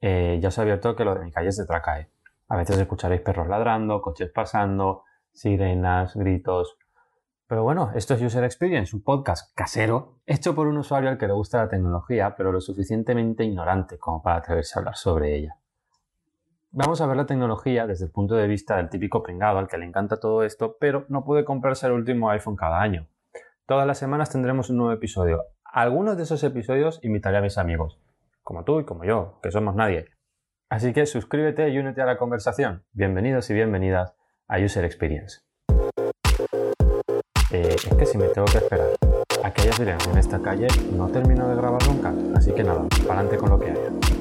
eh, ya os abierto que lo de mi calle es de Tracae. A veces escucharéis perros ladrando, coches pasando, sirenas, gritos. Pero bueno, esto es User Experience, un podcast casero hecho por un usuario al que le gusta la tecnología, pero lo suficientemente ignorante como para atreverse a hablar sobre ella. Vamos a ver la tecnología desde el punto de vista del típico pringado al que le encanta todo esto, pero no puede comprarse el último iPhone cada año. Todas las semanas tendremos un nuevo episodio. Algunos de esos episodios invitaré a mis amigos, como tú y como yo, que somos nadie. Así que suscríbete y únete a la conversación. Bienvenidos y bienvenidas a User Experience. Eh, es que si me tengo que esperar a que haya silencio en esta calle, no termino de grabar nunca. Así que nada, para adelante con lo que haya.